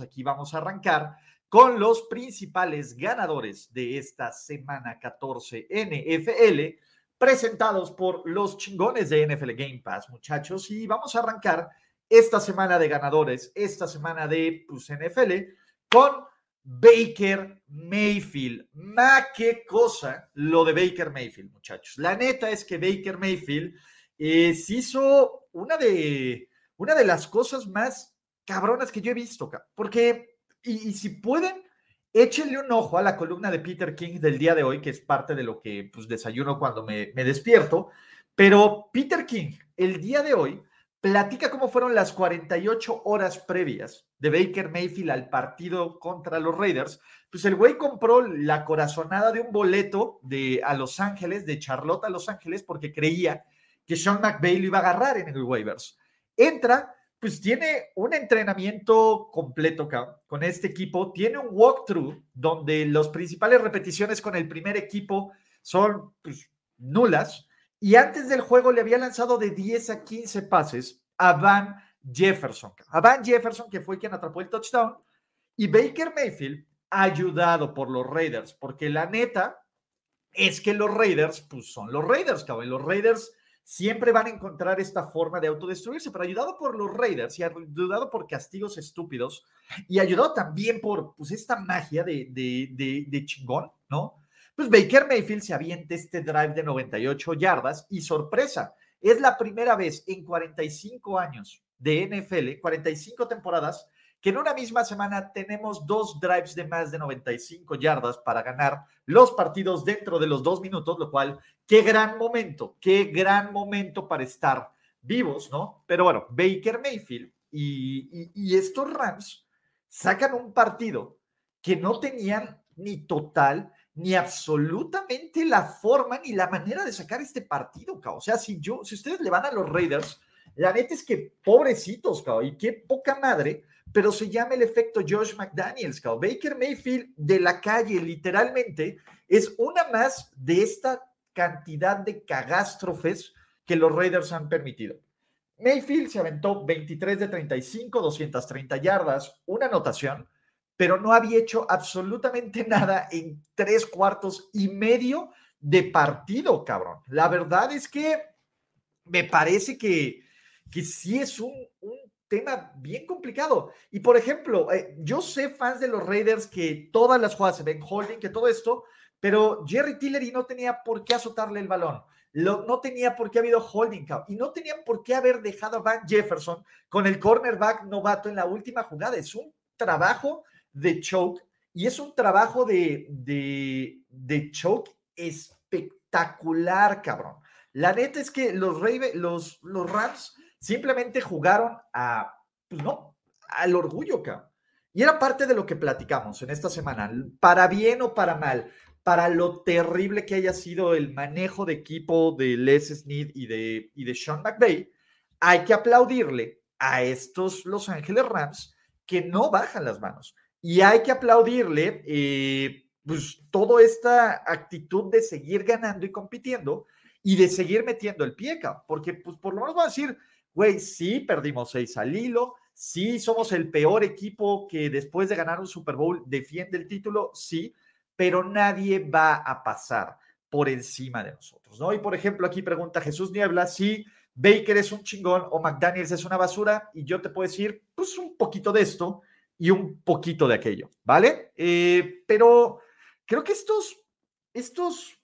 Aquí vamos a arrancar con los principales ganadores de esta semana 14 NFL, presentados por los chingones de NFL Game Pass, muchachos. Y vamos a arrancar esta semana de ganadores, esta semana de pues, NFL, con Baker Mayfield. Ma, qué cosa lo de Baker Mayfield, muchachos. La neta es que Baker Mayfield eh, hizo una de, una de las cosas más cabronas que yo he visto, porque, y, si pueden, échenle un ojo a la columna de Peter King del día de hoy, que es parte de lo que pues, desayuno cuando me, despierto, pero Peter King, el día de hoy, platica cómo fueron las 48 horas previas de Baker Mayfield al partido contra los Raiders. Pues el güey compró la corazonada de un boleto de a Los Ángeles, de Charlotte a Los Ángeles, porque creía que Sean McVay lo iba a agarrar en el waivers. Entra, pues tiene un entrenamiento completo con este equipo, tiene un walkthrough donde las principales repeticiones con el primer equipo son pues, nulas y antes del juego le había lanzado de 10 a 15 pases a Van Jefferson. A Van Jefferson, que fue quien atrapó el touchdown. Y Baker Mayfield, ayudado por los Raiders, porque la neta es que los Raiders, pues son los Raiders, cabrón. Los Raiders siempre van a encontrar esta forma de autodestruirse, pero ayudado por los Raiders y ayudado por castigos estúpidos y ayudado también por pues, esta magia de, de, de, de chingón, ¿no? Pues Baker Mayfield se avienta este drive de 98 yardas y sorpresa, es la primera vez en 45 años de NFL, 45 temporadas, que en una misma semana tenemos dos drives de más de 95 yardas para ganar los partidos dentro de los dos minutos, lo cual, qué gran momento, qué gran momento para estar vivos, ¿no? Pero bueno, Baker Mayfield y, y estos Rams sacan un partido que no tenían ni total ni absolutamente la forma ni la manera de sacar este partido, O sea, si yo, si ustedes le van a los Raiders, la neta es que pobrecitos, cao, y qué poca madre, pero se llama el efecto Josh McDaniels, cao. Baker Mayfield de la calle, literalmente, es una más de esta cantidad de cagástrofes que los Raiders han permitido. Mayfield se aventó 23 de 35, 230 yardas, una anotación, pero no había hecho absolutamente nada en tres cuartos y medio de partido, cabrón. La verdad es que me parece que, que sí es un, tema bien complicado. Y por ejemplo, eh, yo sé fans de los Raiders que todas las jugadas se ven holding, que todo esto, pero Jerry Tillery no tenía por qué azotarle el balón. no tenía por qué habido holding y no tenían por qué haber dejado a Van Jefferson con el cornerback novato en la última jugada. Es un trabajo de choke y es un trabajo de, de, de choke espectacular, cabrón. La neta es que los, los, los Rams simplemente jugaron a, pues no, al orgullo, cabrón. Y era parte de lo que platicamos en esta semana, para bien o para mal, para lo terrible que haya sido el manejo de equipo de Les Snead y de, y de Sean McVay, hay que aplaudirle a estos Los Ángeles Rams que no bajan las manos, y hay que aplaudirle eh, pues toda esta actitud de seguir ganando y compitiendo y de seguir metiendo el pie, porque pues por lo menos va a decir, güey, sí, perdimos seis al hilo, sí, somos el peor equipo que después de ganar un Super Bowl defiende el título, sí, pero nadie va a pasar por encima de nosotros, ¿no? Y por ejemplo, aquí pregunta Jesús Niebla si Baker es un chingón o McDaniels es una basura, y yo te puedo decir, pues un poquito de esto, y un poquito de aquello, ¿vale? Eh, pero creo que estos, estos,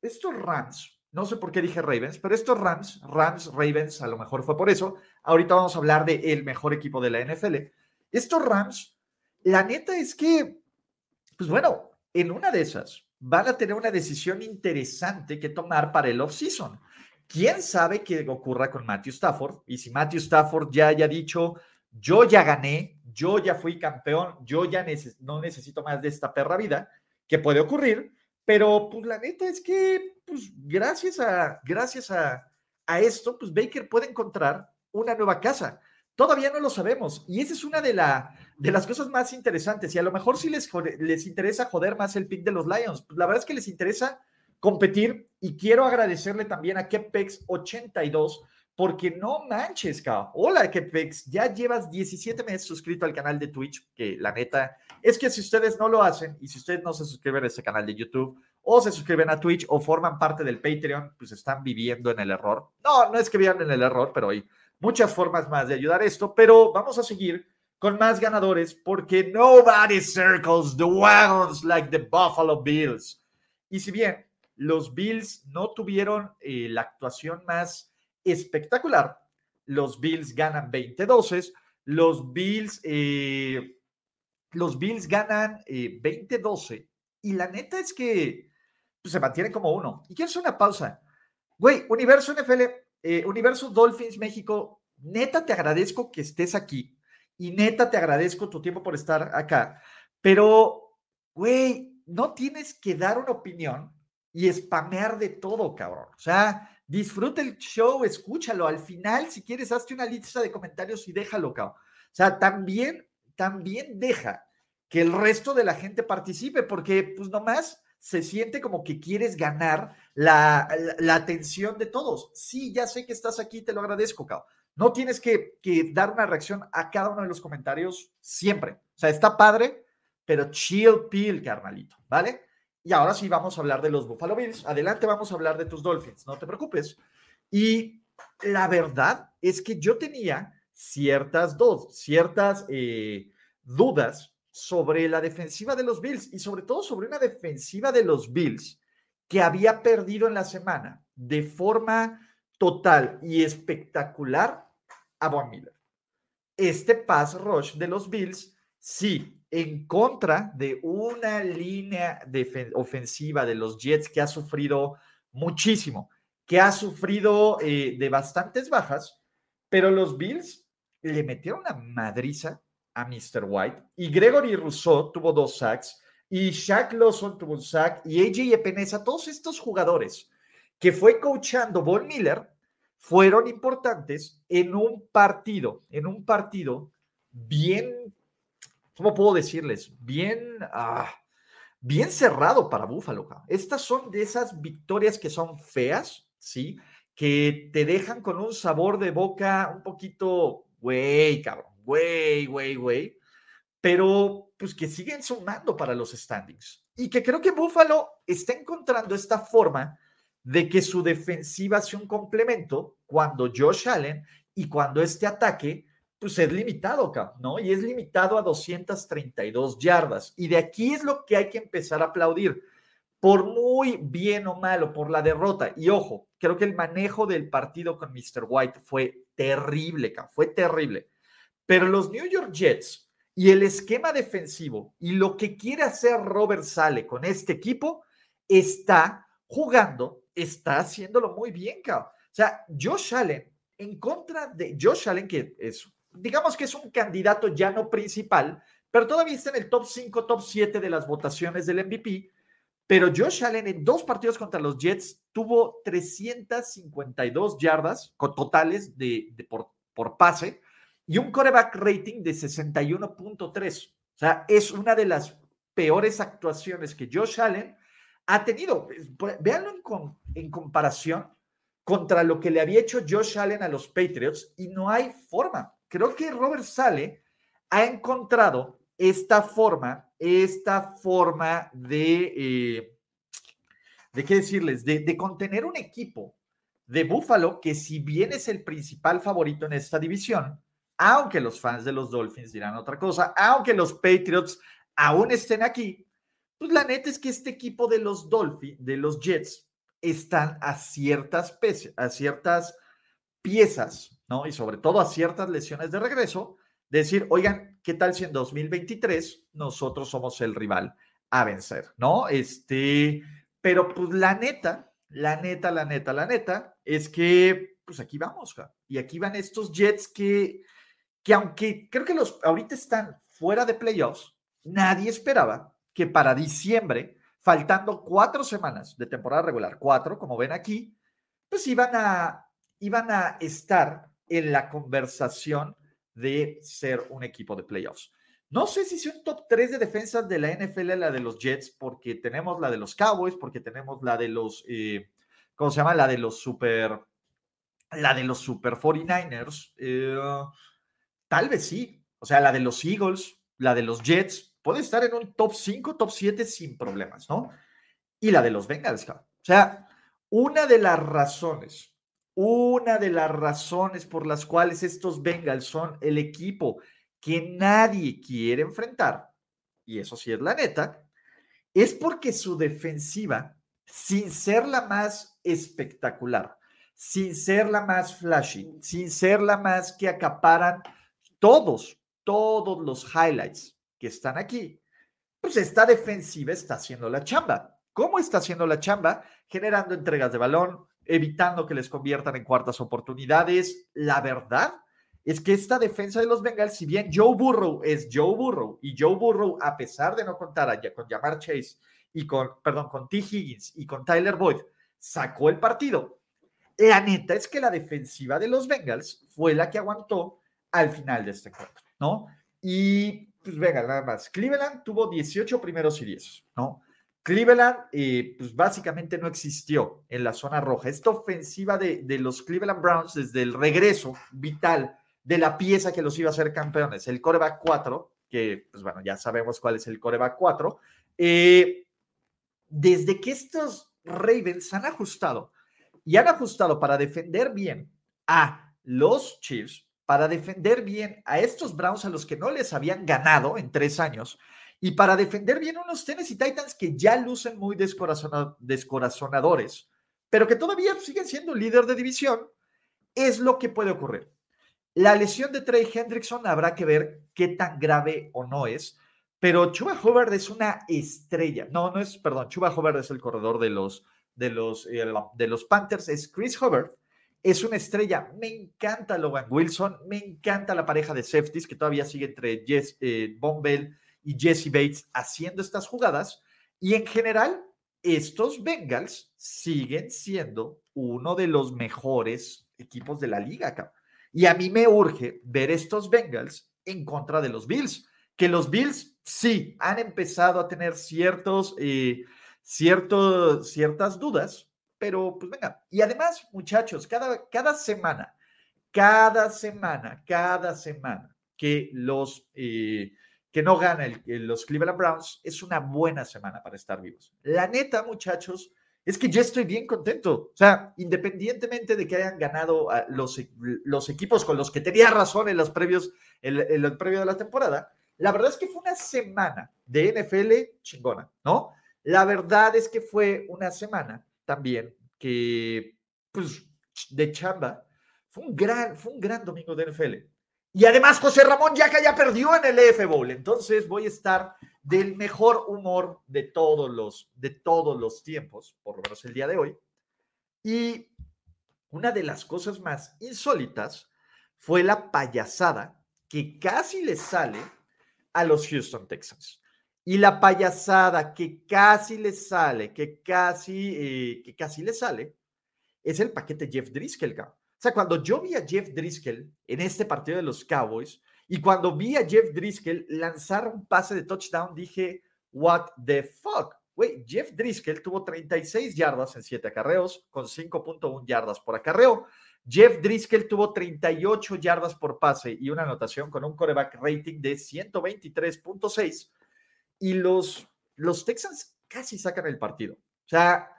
estos Rams, no sé por qué dije Ravens, pero estos Rams, Rams, Ravens, a lo mejor fue por eso. Ahorita vamos a hablar de el mejor equipo de la NFL. Estos Rams, la neta es que, pues bueno, en una de esas van a tener una decisión interesante que tomar para el off-season. ¿Quién sabe qué ocurra con Matthew Stafford? Y si Matthew Stafford ya haya dicho, yo ya gané, yo ya fui campeón, yo ya no necesito más de esta perra vida, que puede ocurrir, pero pues la neta es que, pues gracias a, gracias a, a esto, pues Baker puede encontrar una nueva casa. Todavía no lo sabemos. Y esa es una de, la, de las cosas más interesantes. Y a lo mejor sí les, les interesa joder más el pick de los Lions. Pues la verdad es que les interesa competir. Y quiero agradecerle también a Kepex82 porque no manches, cabrón. Hola, Kepex. Ya llevas 17 meses suscrito al canal de Twitch, que la neta es que si ustedes no lo hacen y si ustedes no se suscriben a ese canal de YouTube o se suscriben a Twitch o forman parte del Patreon, pues están viviendo en el error. No, no es que vivan en el error, pero hay muchas formas más de ayudar esto, pero vamos a seguir con más ganadores porque nobody circles the wagons like the Buffalo Bills. Y si bien los Bills no tuvieron eh, la actuación más espectacular, los Bills ganan 20-12, los Bills, eh, los Bills ganan 20-12 eh, y la neta es que pues, se mantiene como uno. Y quiero una pausa. Güey, Universo NFL eh, Universo Dolphins México, neta te agradezco que estés aquí y neta te agradezco tu tiempo por estar acá, pero, güey, no tienes que dar una opinión y spamear de todo, cabrón. O sea, disfruta el show, escúchalo. Al final, si quieres, hazte una lista de comentarios y déjalo, cabrón. O sea, también, también deja que el resto de la gente participe, porque pues nomás se siente como que quieres ganar la, atención de todos. Sí, ya sé que estás aquí, te lo agradezco, Cao. No tienes que, dar una reacción a cada uno de los comentarios siempre. O sea, está padre, pero chill pill, carnalito, ¿vale? Y ahora sí vamos a hablar de los Buffalo Bills. Adelante vamos a hablar de tus Dolphins, no te preocupes. Y la verdad es que yo tenía ciertas dos, ciertas eh, dudas sobre la defensiva de los Bills y sobre todo sobre una defensiva de los Bills que había perdido en la semana de forma total y espectacular a Von Miller. Este pass rush de los Bills, sí, en contra de una línea ofensiva de los Jets que ha sufrido muchísimo, que ha sufrido eh, de bastantes bajas, pero los Bills le metieron una madriza a Mr. White. Y Gregory Rousseau tuvo dos sacks. Y Shaq Lawson tuvo un sack. Y AJ Epenesa, todos estos jugadores que fue coachando Von Miller fueron importantes en un partido, en un partido bien, ¿cómo puedo decirles? Bien, ah, bien cerrado para Buffalo. Estas son de esas victorias que son feas, ¿sí? Que te dejan con un sabor de boca un poquito, güey, cabrón güey, güey, güey, pero pues que siguen sumando para los standings. Y que creo que Buffalo está encontrando esta forma de que su defensiva sea un complemento cuando Josh Allen y cuando este ataque pues es limitado, ¿no? Y es limitado a 232 yardas. Y de aquí es lo que hay que empezar a aplaudir. Por muy bien o malo, por la derrota. Y ojo, creo que el manejo del partido con Mr. White fue terrible, fue terrible. Pero los New York Jets y el esquema defensivo y lo que quiere hacer Robert Sale con este equipo está jugando, está haciéndolo muy bien, cabrón. O sea, Josh Allen, en contra de Josh Allen, que es, digamos que es un candidato ya no principal, pero todavía está en el top 5, top 7 de las votaciones del MVP. Pero Josh Allen en dos partidos contra los Jets tuvo 352 yardas totales de, por, por pase y un coreback rating de 61.3. O sea, es una de las peores actuaciones que Josh Allen ha tenido. Véanlo en, en comparación contra lo que le había hecho Josh Allen a los Patriots y no hay forma. Creo que Robert Sale ha encontrado esta forma, esta forma de, eh, ¿de qué decirles? De, contener un equipo de Buffalo que si bien es el principal favorito en esta división, aunque los fans de los Dolphins dirán otra cosa, aunque los Patriots aún estén aquí, pues la neta es que este equipo de los Dolphins, de los Jets, están a ciertas, a ciertas piezas, ¿no? Y sobre todo a ciertas lesiones de regreso, decir, oigan, ¿qué tal si en 2023 nosotros somos el rival a vencer, ¿no? Este, pero pues la neta, la neta, la neta, la neta, es que pues aquí vamos, y aquí van estos Jets que que aunque creo que los ahorita están fuera de playoffs, nadie esperaba que para diciembre, faltando cuatro semanas de temporada regular, cuatro, como ven aquí, pues iban a, iban a estar en la conversación de ser un equipo de playoffs. No sé si es un top 3 de defensas de la NFL la de los Jets, porque tenemos la de los Cowboys, porque tenemos la de los, eh, ¿cómo se llama? La de los Super, la de los Super 49ers. Eh, tal vez sí. O sea, la de los Eagles, la de los Jets, puede estar en un top 5, top 7 sin problemas, ¿no? Y la de los Bengals, o sea, una de las razones, una de las razones por las cuales estos Bengals son el equipo que nadie quiere enfrentar, y eso sí es la neta, es porque su defensiva, sin ser la más espectacular, sin ser la más flashy, sin ser la más que acaparan todos, todos los highlights que están aquí, pues esta defensiva está haciendo la chamba. ¿Cómo está haciendo la chamba? Generando entregas de balón, evitando que les conviertan en cuartas oportunidades. La verdad es que esta defensa de los Bengals, si bien Joe Burrow es Joe Burrow y Joe Burrow, a pesar de no contar con Jamar Chase y con, perdón, con T. Higgins y con Tyler Boyd, sacó el partido. La neta es que la defensiva de los Bengals fue la que aguantó al final de este encuentro, ¿no? Y pues venga, nada más. Cleveland tuvo 18 primeros y 10, ¿no? Cleveland, eh, pues básicamente no existió en la zona roja. Esta ofensiva de, los Cleveland Browns desde el regreso vital de la pieza que los iba a hacer campeones, el coreback 4, que pues bueno, ya sabemos cuál es el coreback 4. Eh, desde que estos Ravens han ajustado y han ajustado para defender bien a los Chiefs, para defender bien a estos Browns a los que no les habían ganado en tres años, y para defender bien unos Tennessee Titans que ya lucen muy descorazonadores, pero que todavía siguen siendo líder de división, es lo que puede ocurrir. La lesión de Trey Hendrickson habrá que ver qué tan grave o no es, pero Chuba Hubbard es una estrella. No, no es, perdón, Chuba Hubbard es el corredor de los, de los, eh, de los Panthers, es Chris Hubbard. Es una estrella. Me encanta Logan Wilson, me encanta la pareja de safeties que todavía sigue entre Jess, eh, y Jesse Bates haciendo estas jugadas. Y en general, estos Bengals siguen siendo uno de los mejores equipos de la liga. Y a mí me urge ver estos Bengals en contra de los Bills, que los Bills sí han empezado a tener ciertos, eh, ciertos, ciertas dudas, pero pues venga. Y además, muchachos, cada, cada semana, cada semana, cada semana que los... Eh, que no ganan los Cleveland Browns, es una buena semana para estar vivos. La neta, muchachos, es que yo estoy bien contento. O sea, independientemente de que hayan ganado los, los equipos con los que tenía razón en los previos, en, previo de la temporada, la verdad es que fue una semana de NFL chingona, ¿no? La verdad es que fue una semana también que, pues, de chamba, fue un gran, fue un gran domingo de NFL. Y además José Ramón Yaca ya perdió en el EF Bowl, entonces voy a estar del mejor humor de todos los, de todos los tiempos, por lo menos el día de hoy. Y una de las cosas más insólitas fue la payasada que casi le sale a los Houston Texans. Y la payasada que casi le sale, que casi, eh, que casi le sale, es el paquete Jeff Driscoll. O sea, cuando yo vi a Jeff Driscoll en este partido de los Cowboys, y cuando vi a Jeff Driscoll lanzar un pase de touchdown, dije, what the fuck? Güey, Jeff Driscoll tuvo 36 yardas en 7 acarreos, con 5.1 yardas por acarreo. Jeff Driscoll tuvo 38 yardas por pase y una anotación con un coreback rating de 123.6. Y los, los Texans casi sacan el partido. O sea,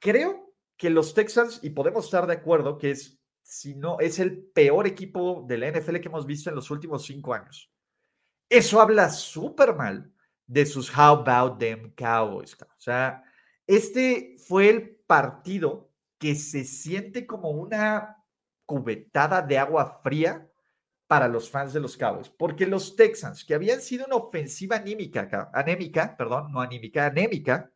creo que los Texans, y podemos estar de acuerdo que es si no es el peor equipo de la NFL que hemos visto en los últimos cinco años. Eso habla súper mal de sus How About Them Cowboys. O sea, este fue el partido que se siente como una cubetada de agua fría para los fans de los Cowboys, porque los Texans, que habían sido una ofensiva anímica, anémica, perdón, no anímica, anémica,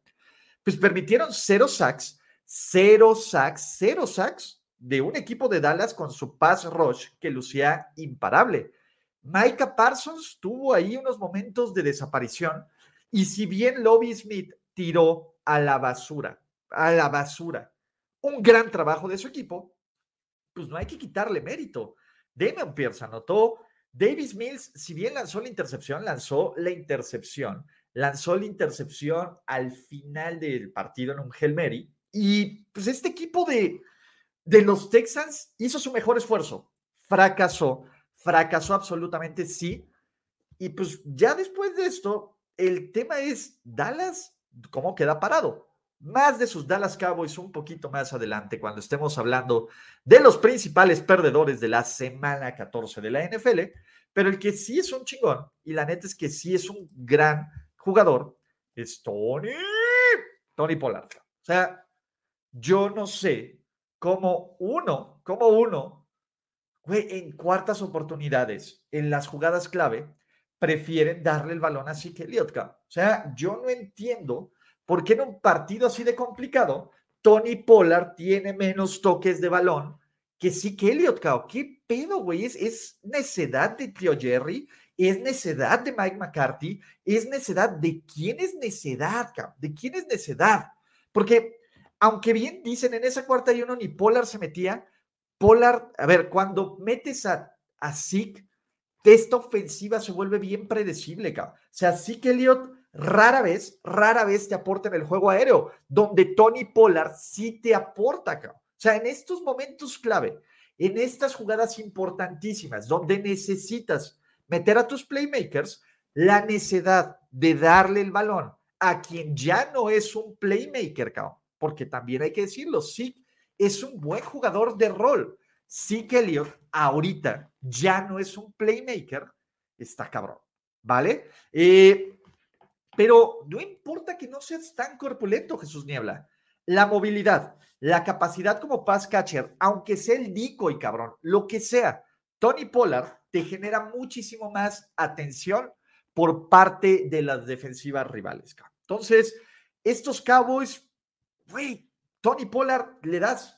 pues permitieron cero sacks, cero sacks, cero sacks de un equipo de Dallas con su pass rush que lucía imparable. Micah Parsons tuvo ahí unos momentos de desaparición y si bien Lobby Smith tiró a la basura, a la basura, un gran trabajo de su equipo, pues no hay que quitarle mérito. Damian Pierce anotó, Davis Mills, si bien lanzó la intercepción, lanzó la intercepción, lanzó la intercepción al final del partido en un Hail Mary, y pues este equipo de, de los Texans hizo su mejor esfuerzo, fracasó, fracasó absolutamente sí, y pues ya después de esto, el tema es Dallas, ¿cómo queda parado? Más de sus Dallas Cowboys un poquito más adelante, cuando estemos hablando de los principales perdedores de la semana 14 de la NFL, pero el que sí es un chingón, y la neta es que sí es un gran jugador, es Tony, Tony Pollard. O sea, yo no sé cómo uno, cómo uno, güey, en cuartas oportunidades, en las jugadas clave, prefieren darle el balón a Zeke Elliott. O sea, yo no entiendo por qué en un partido así de complicado, Tony Pollard tiene menos toques de balón que Zeke Elliott. ¿Qué pedo, güey? Es, es necedad de Tío Jerry, es necedad de Mike McCarthy, es necedad de quién es necedad? ¿De quién es necedad? Porque, aunque bien dicen en esa cuarta y uno ni Pollard se metía, Pollard, a ver, cuando metes a, a Zeke, esta ofensiva se vuelve bien predecible, cabrón. O sea, sí que rara vez, rara vez te aporta en el juego aéreo, donde Tony Pollard sí te aporta, cabrón. O sea, en estos momentos clave, en estas jugadas importantísimas, donde necesitas meter a tus playmakers, la necesidad de darle el balón a quien ya no es un playmaker, cabrón, porque también hay que decirlo, sí, es un buen jugador de rol. Sí que ahorita ya no es un playmaker, está cabrón, ¿vale? Eh, pero no importa que no seas tan corpulento, Jesús Niebla. La movilidad, la capacidad como pass catcher, aunque sea el y cabrón, lo que sea, Tony Pollard te genera muchísimo más atención por parte de las defensivas rivales. Entonces, estos Cowboys, güey, Tony Pollard le das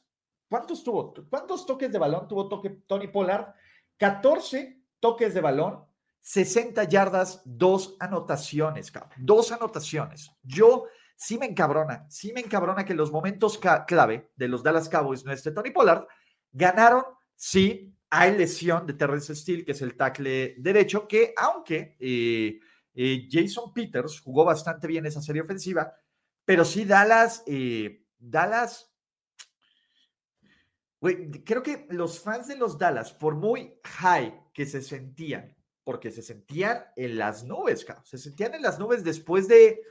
¿Cuántos tuvo? ¿Cuántos toques de balón tuvo toque Tony Pollard? 14 toques de balón, 60 yardas, dos anotaciones. Dos anotaciones. Yo sí me encabrona, sí me encabrona que los momentos clave de los Dallas Cowboys, no este Tony Pollard, ganaron, sí, hay lesión de Terrence Steele, que es el tackle derecho, que aunque eh, eh, Jason Peters jugó bastante bien esa serie ofensiva, pero sí Dallas, eh, Dallas creo que los fans de los Dallas, por muy high que se sentían, porque se sentían en las nubes, se sentían en las nubes después de,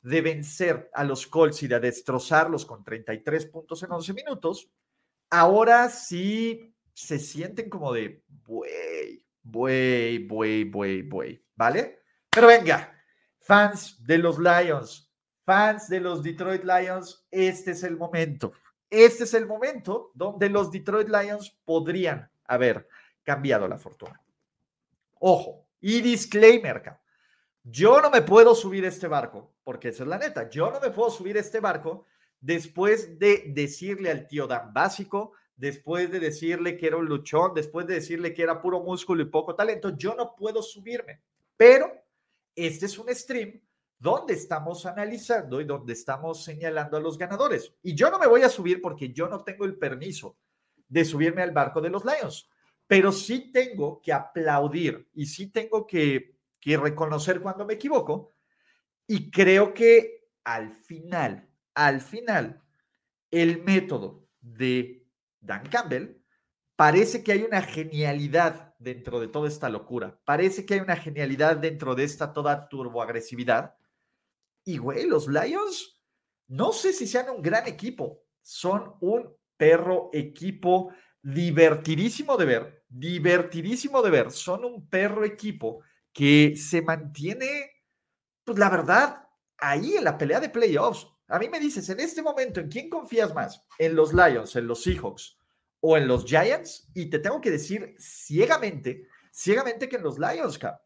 de vencer a los Colts y de destrozarlos con 33 puntos en 11 minutos, ahora sí se sienten como de, buey, buey, buey, buey, buey, ¿vale? Pero venga, fans de los Lions, fans de los Detroit Lions, este es el momento este es el momento donde los Detroit Lions podrían haber cambiado la fortuna. Ojo, y disclaimer, yo no me puedo subir este barco, porque esa es la neta, yo no me puedo subir este barco después de decirle al tío Dan básico, después de decirle que era un luchón, después de decirle que era puro músculo y poco talento, yo no puedo subirme. Pero este es un stream donde estamos analizando y donde estamos señalando a los ganadores. Y yo no me voy a subir porque yo no tengo el permiso de subirme al barco de los Lions, pero sí tengo que aplaudir y sí tengo que, que reconocer cuando me equivoco. Y creo que al final, al final, el método de Dan Campbell parece que hay una genialidad dentro de toda esta locura. Parece que hay una genialidad dentro de esta toda turboagresividad y, güey, los Lions, no sé si sean un gran equipo, son un perro equipo divertidísimo de ver, divertidísimo de ver. Son un perro equipo que se mantiene, pues la verdad, ahí en la pelea de playoffs. A mí me dices, en este momento, ¿en quién confías más? ¿En los Lions, en los Seahawks o en los Giants? Y te tengo que decir ciegamente, ciegamente que en los Lions, cap.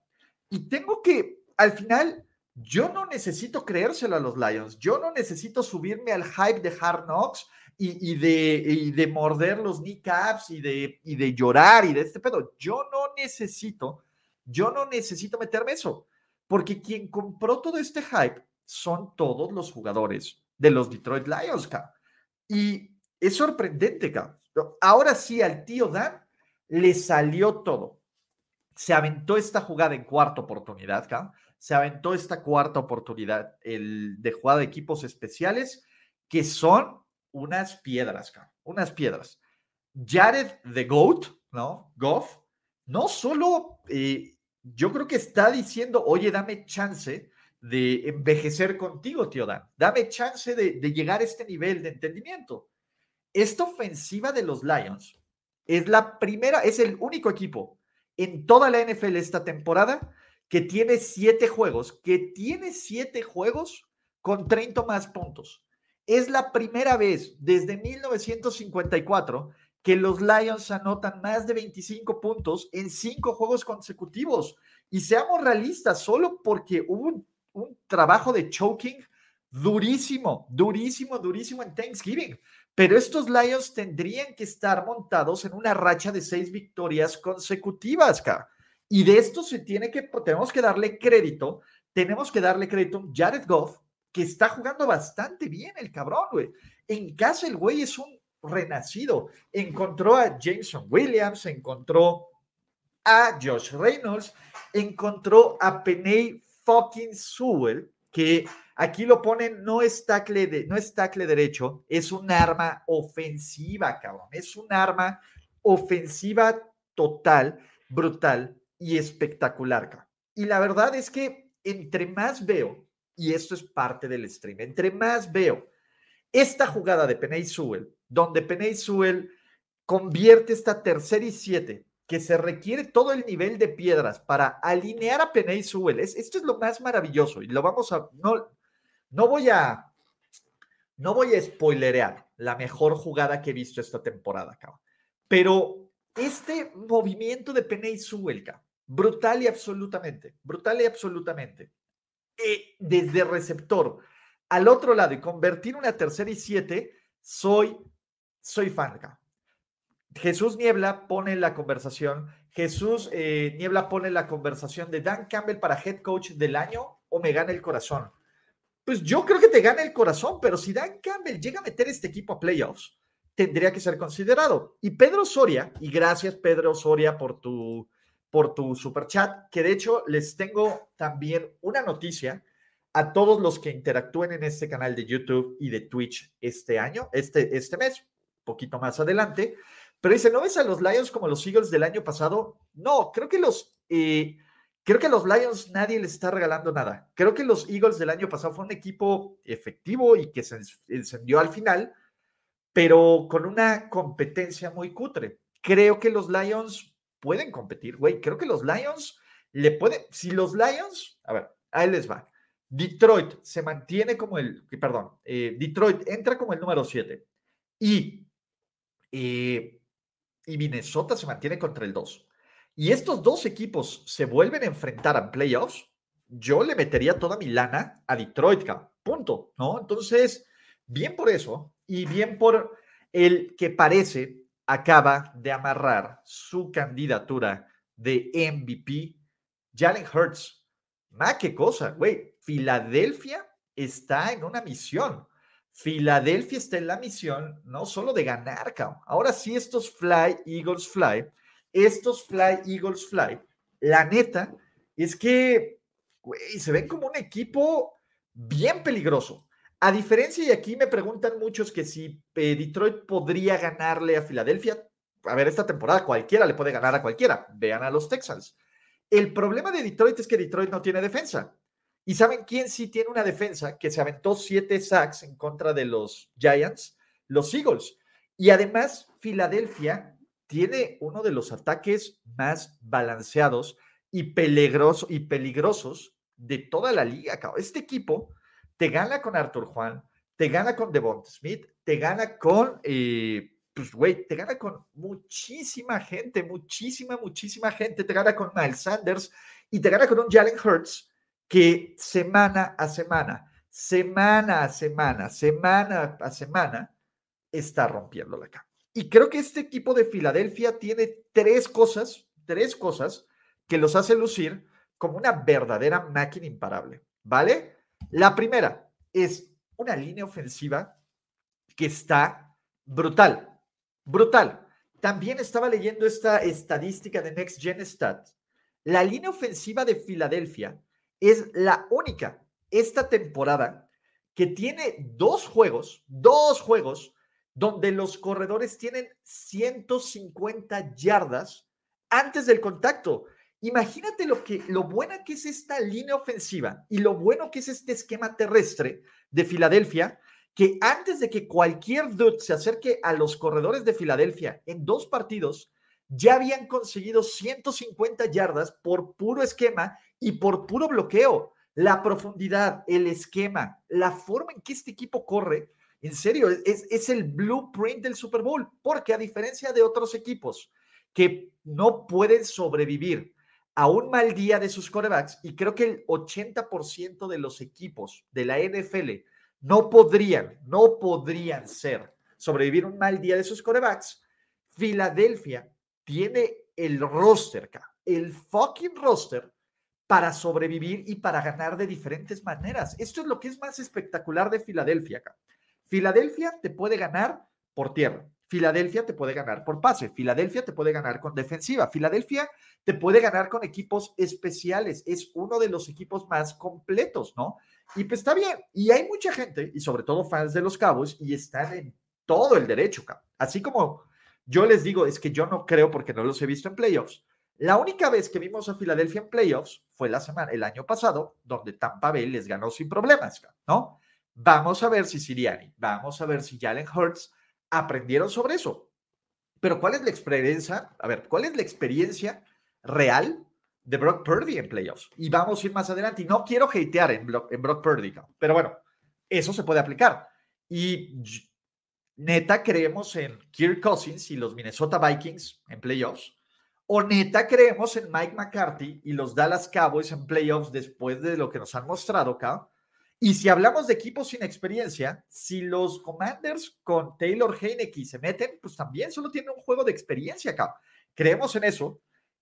Y tengo que, al final, yo no necesito creérselo a los Lions, yo no necesito subirme al hype de Hard Knocks y, de, de, morder los kneecaps y de, llorar y de este pedo. Yo no necesito Yo no necesito meterme eso, porque quien compró todo este hype son todos los jugadores de los Detroit Lions, Y es sorprendente, Ahora sí, al tío Dan le salió todo. Se aventó esta jugada en cuarta oportunidad, Se aventó esta cuarta oportunidad el de jugada de equipos especiales, que son unas piedras, unas piedras. Jared the Goat, ¿no? Goff, no solo eh, yo creo que está diciendo, oye, dame chance de envejecer contigo, tío Dan. Dame chance de, de llegar a este nivel de entendimiento. Esta ofensiva de los Lions es la primera, es el único equipo en toda la NFL esta temporada que tiene siete juegos, que tiene siete juegos con 30 más puntos. Es la primera vez desde 1954 que los Lions anotan más de 25 puntos en cinco juegos consecutivos. Y seamos realistas, solo porque hubo un, trabajo de choking durísimo, durísimo, durísimo en Thanksgiving. Pero estos Lions tendrían que estar montados en una racha de seis victorias consecutivas, acá. Y de esto se tiene que, tenemos que darle crédito, tenemos que darle crédito a Jared Goff, que está jugando bastante bien el cabrón, güey. En casa el güey es un renacido. Encontró a Jameson Williams, encontró a Josh Reynolds, encontró a Peney fucking Sewell, que aquí lo ponen, no es tackle, de, no es derecho, es un arma ofensiva, cabrón. Es un arma ofensiva total, brutal y espectacular, cabrón. Y la verdad es que entre más veo, y esto es parte del stream, entre más veo esta jugada de Peney Sewell, donde Peney Sewell convierte esta tercera y siete, que se requiere todo el nivel de piedras para alinear a Peney Sewell. esto es lo más maravilloso y lo vamos a, no, no voy a, no voy a spoilerear la mejor jugada que he visto esta temporada, cabrón. Pero este movimiento de Peney Sewell, brutal y absolutamente, brutal y absolutamente. Eh, desde receptor al otro lado y convertir una tercera y siete, soy, soy fan Jesús Niebla pone la conversación, Jesús eh, Niebla pone la conversación de Dan Campbell para head coach del año o me gana el corazón. Pues yo creo que te gana el corazón, pero si Dan Campbell llega a meter este equipo a playoffs, tendría que ser considerado. Y Pedro Soria, y gracias Pedro Soria por tu, por tu super chat, que de hecho les tengo también una noticia a todos los que interactúen en este canal de YouTube y de Twitch este año, este, este mes, poquito más adelante. Pero dice, ¿no ves a los Lions como los Eagles del año pasado? No, creo que los, eh, creo que los Lions nadie les está regalando nada. Creo que los Eagles del año pasado fue un equipo efectivo y que se encendió al final, pero con una competencia muy cutre. Creo que los Lions pueden competir, güey. Creo que los Lions le pueden, si los Lions, a ver, ahí les va. Detroit se mantiene como el, perdón, eh, Detroit entra como el número 7 y, eh, y Minnesota se mantiene contra el 2. Y estos dos equipos se vuelven a enfrentar a playoffs, yo le metería toda mi lana a Detroit, punto, ¿no? Entonces, bien por eso y bien por el que parece acaba de amarrar su candidatura de MVP, Jalen Hurts. Ma, qué cosa, güey. Filadelfia está en una misión. Filadelfia está en la misión no solo de ganar, ahora sí estos Fly, Eagles Fly, estos Fly, Eagles Fly, la neta es que, güey, se ven como un equipo bien peligroso. A diferencia, y aquí me preguntan muchos que si eh, Detroit podría ganarle a Filadelfia, a ver, esta temporada cualquiera le puede ganar a cualquiera, vean a los Texans. El problema de Detroit es que Detroit no tiene defensa. ¿Y saben quién sí tiene una defensa que se aventó siete sacks en contra de los Giants? Los Eagles. Y además, Filadelfia tiene uno de los ataques más balanceados y, peligroso, y peligrosos de toda la liga. Este equipo te gana con Arthur Juan, te gana con Devon Smith, te gana con, pues, güey, te gana con muchísima gente, muchísima, muchísima gente. Te gana con Miles Sanders y te gana con un Jalen Hurts que semana a semana, semana a semana, semana a semana, está rompiendo la cama. Y creo que este equipo de Filadelfia tiene tres cosas, tres cosas que los hace lucir como una verdadera máquina imparable, ¿vale? La primera es una línea ofensiva que está brutal, brutal. También estaba leyendo esta estadística de Next Gen Stat. La línea ofensiva de Filadelfia es la única esta temporada que tiene dos juegos, dos juegos donde los corredores tienen 150 yardas antes del contacto. Imagínate lo que lo buena que es esta línea ofensiva y lo bueno que es este esquema terrestre de Filadelfia, que antes de que cualquier dude se acerque a los corredores de Filadelfia en dos partidos, ya habían conseguido 150 yardas por puro esquema y por puro bloqueo. La profundidad, el esquema, la forma en que este equipo corre, en serio, es, es el blueprint del Super Bowl, porque a diferencia de otros equipos que no pueden sobrevivir a un mal día de sus corebacks, y creo que el 80% de los equipos de la NFL no podrían, no podrían ser sobrevivir un mal día de sus corebacks, Filadelfia tiene el roster, el fucking roster para sobrevivir y para ganar de diferentes maneras. Esto es lo que es más espectacular de Filadelfia acá. Filadelfia te puede ganar por tierra. Filadelfia te puede ganar por pase. Filadelfia te puede ganar con defensiva. Filadelfia te puede ganar con equipos especiales. Es uno de los equipos más completos, ¿no? Y pues está bien. Y hay mucha gente, y sobre todo fans de los Cabos, y están en todo el derecho, Así como yo les digo, es que yo no creo porque no los he visto en playoffs. La única vez que vimos a Filadelfia en playoffs fue la semana, el año pasado, donde Tampa Bay les ganó sin problemas, ¿no? Vamos a ver si Siriani, vamos a ver si Jalen Hurts aprendieron sobre eso. Pero ¿cuál es la experiencia? A ver, ¿cuál es la experiencia real de Brock Purdy en playoffs? Y vamos a ir más adelante. Y no quiero hatear en, en Brock Purdy, pero bueno, eso se puede aplicar. Y neta creemos en Kirk Cousins y los Minnesota Vikings en playoffs, o neta creemos en Mike McCarthy y los Dallas Cowboys en playoffs después de lo que nos han mostrado acá. Y si hablamos de equipos sin experiencia, si los Commanders con Taylor Heineke se meten, pues también solo tienen un juego de experiencia acá. Creemos en eso.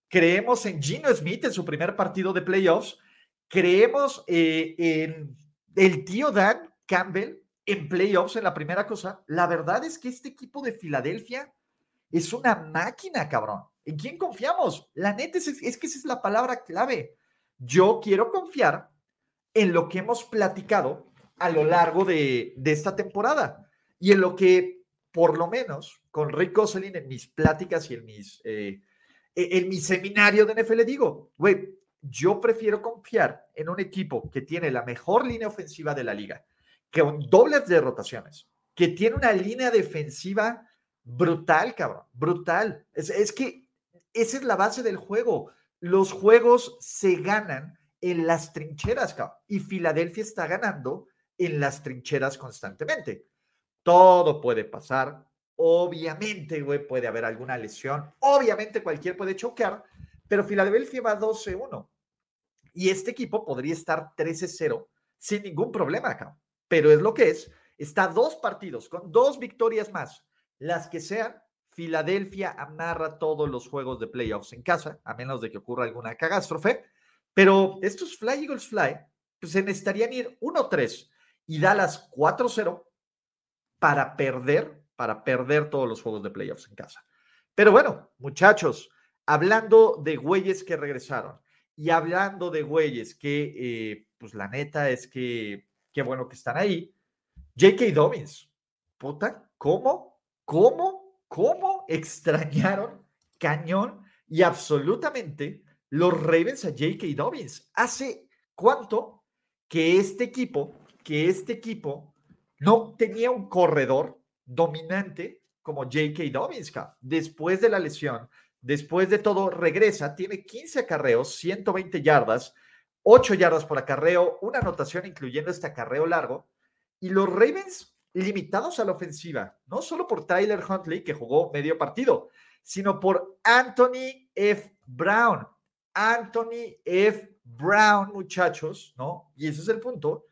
Creemos en Gino Smith en su primer partido de playoffs. Creemos eh, en el tío Dan Campbell en playoffs en la primera cosa, la verdad es que este equipo de Filadelfia es una máquina, cabrón. ¿En quién confiamos? La neta es, es que esa es la palabra clave. Yo quiero confiar en lo que hemos platicado a lo largo de, esta temporada y en lo que, por lo menos, con Rick Gosselin en mis pláticas y en mis, eh, e, en mi seminario de NFL digo, güey, yo prefiero confiar en un equipo que tiene la mejor línea ofensiva de la liga, con dobles de rotaciones, que tiene una línea defensiva brutal, cabrón, brutal. Es que esa es la base del juego. Los juegos se ganan en las trincheras, y Filadelfia está ganando en las trincheras constantemente. Todo puede pasar. Obviamente, güey, puede haber alguna lesión. Obviamente, cualquier puede chocar, pero Filadelfia va 12-1. Y este equipo podría estar 13-0 sin ningún problema, cabrón pero es lo que es. Está dos partidos con dos victorias más, las que sean. Filadelfia amarra todos los juegos de playoffs en casa, a menos de que ocurra alguna catástrofe. Pero estos Fly Eagles Fly, pues se necesitarían ir 1-3 y Dallas 4-0 para perder, para perder todos los juegos de playoffs en casa. Pero bueno, muchachos, hablando de güeyes que regresaron y hablando de güeyes que, eh, pues la neta es que qué bueno que están ahí. J.K. Dobbins, puta, ¿cómo? ¿Cómo? ¿Cómo extrañaron cañón y absolutamente los Ravens a J.K. Dobbins? ¿Hace cuánto que este equipo, que este equipo no tenía un corredor dominante como J.K. Dobbins? Después de la lesión, después de todo, regresa, tiene 15 acarreos, 120 yardas, 8 yardas por acarreo, una anotación incluyendo este acarreo largo. Y los Ravens limitados a la ofensiva, no solo por Tyler Huntley, que jugó medio partido, sino por Anthony F. Brown. Anthony F. Brown, muchachos, ¿no? Y ese es el punto.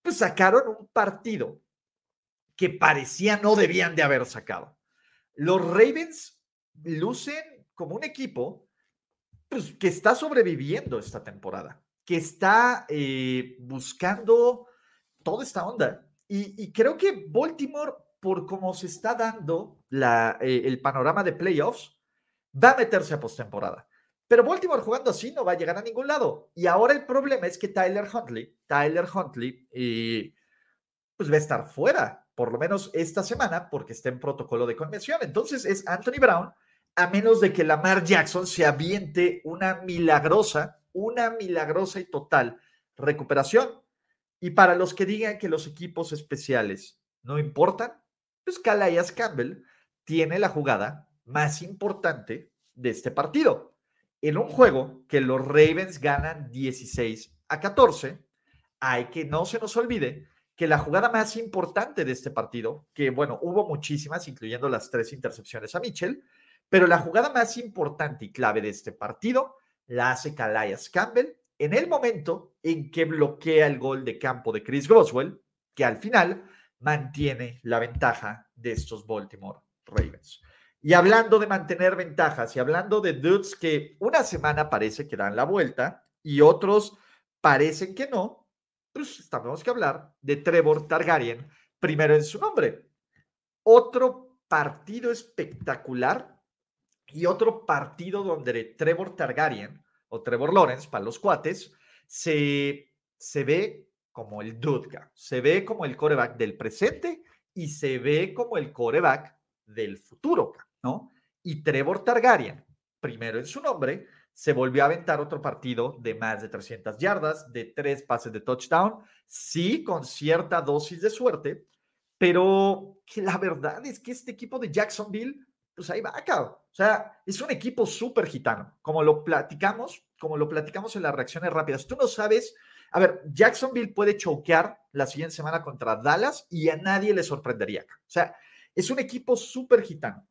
Pues sacaron un partido que parecía no debían de haber sacado. Los Ravens lucen como un equipo pues, que está sobreviviendo esta temporada, que está eh, buscando toda esta onda. Y, creo que Baltimore, por cómo se está dando eh, el panorama de playoffs, va a meterse a postemporada. Pero Baltimore jugando así no va a llegar a ningún lado. Y ahora el problema es que Tyler Huntley, Tyler Huntley, eh, pues va a estar fuera, por lo menos esta semana, porque está en protocolo de convención. Entonces es Anthony Brown, a menos de que Lamar Jackson se aviente una milagrosa, una milagrosa y total recuperación. Y para los que digan que los equipos especiales no importan, pues Calais Campbell tiene la jugada más importante de este partido en un juego que los Ravens ganan 16 a 14, hay que no se nos olvide que la jugada más importante de este partido, que bueno, hubo muchísimas, incluyendo las tres intercepciones a Mitchell, pero la jugada más importante y clave de este partido la hace Calais Campbell en el momento en que bloquea el gol de campo de Chris Boswell, que al final mantiene la ventaja de estos Baltimore Ravens. Y hablando de mantener ventajas y hablando de dudes que una semana parece que dan la vuelta y otros parecen que no, pues tenemos que hablar de Trevor Targaryen, primero en su nombre. Otro partido espectacular y otro partido donde Trevor Targaryen o Trevor Lawrence para los cuates se, se ve como el dude, se ve como el coreback del presente y se ve como el coreback del futuro. ¿No? Y Trevor Targaryen, primero en su nombre, se volvió a aventar otro partido de más de 300 yardas, de tres pases de touchdown, sí, con cierta dosis de suerte, pero que la verdad es que este equipo de Jacksonville, pues ahí va, acá. O sea, es un equipo súper gitano, como lo platicamos, como lo platicamos en las reacciones rápidas. Tú no sabes, a ver, Jacksonville puede choquear la siguiente semana contra Dallas y a nadie le sorprendería. O sea, es un equipo súper gitano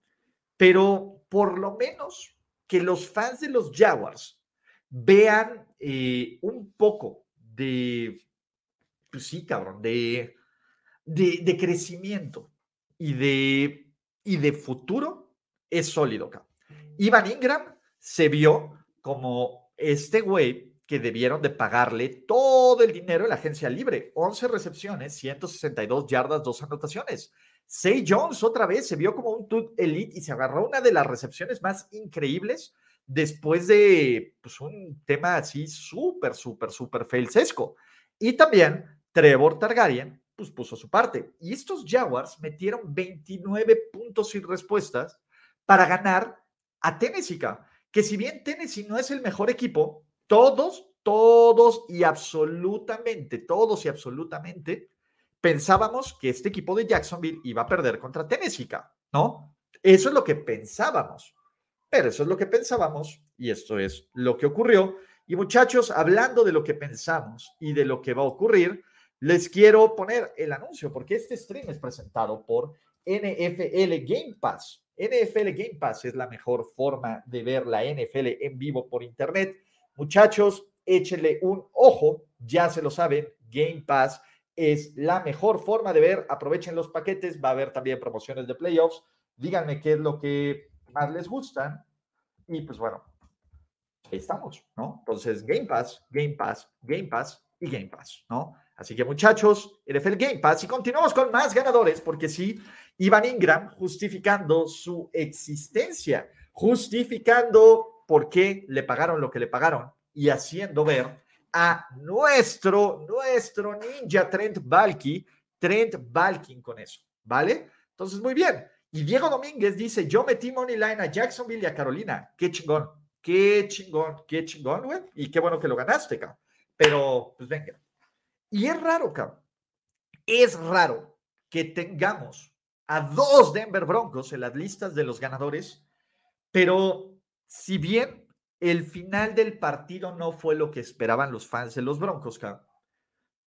pero por lo menos que los fans de los Jaguars vean eh, un poco de, pues sí, cabrón, de, de, crecimiento y de, y de futuro, es sólido, cabrón. Ivan Ingram se vio como este güey que debieron de pagarle todo el dinero en la agencia libre. 11 recepciones, 162 yardas, dos anotaciones. Say Jones otra vez se vio como un tut elite y se agarró una de las recepciones más increíbles después de pues, un tema así súper, súper, súper felsesco. Y también Trevor Targaryen pues, puso su parte. Y estos Jaguars metieron 29 puntos sin respuestas para ganar a Tennessee, que si bien Tennessee no es el mejor equipo, todos, todos y absolutamente, todos y absolutamente pensábamos que este equipo de Jacksonville iba a perder contra Tennessee, ¿no? Eso es lo que pensábamos. Pero eso es lo que pensábamos y esto es lo que ocurrió. Y muchachos, hablando de lo que pensamos y de lo que va a ocurrir, les quiero poner el anuncio porque este stream es presentado por NFL Game Pass. NFL Game Pass es la mejor forma de ver la NFL en vivo por internet. Muchachos, échenle un ojo, ya se lo saben, Game Pass es la mejor forma de ver. Aprovechen los paquetes, va a haber también promociones de playoffs. Díganme qué es lo que más les gusta. Y pues bueno, ahí estamos, ¿no? Entonces, Game Pass, Game Pass, Game Pass y Game Pass, ¿no? Así que muchachos, NFL Game Pass y continuamos con más ganadores, porque sí, Ivan Ingram justificando su existencia, justificando por qué le pagaron lo que le pagaron y haciendo ver a nuestro, nuestro ninja Trent Balky, Trent Balkin con eso, ¿vale? Entonces, muy bien. Y Diego Domínguez dice, yo metí money line a Jacksonville y a Carolina. Qué chingón, qué chingón, qué chingón, güey. Y qué bueno que lo ganaste, cabrón. Pero, pues venga. Y es raro, cabrón. Es raro que tengamos a dos Denver Broncos en las listas de los ganadores, pero si bien el final del partido no fue lo que esperaban los fans de los Broncos,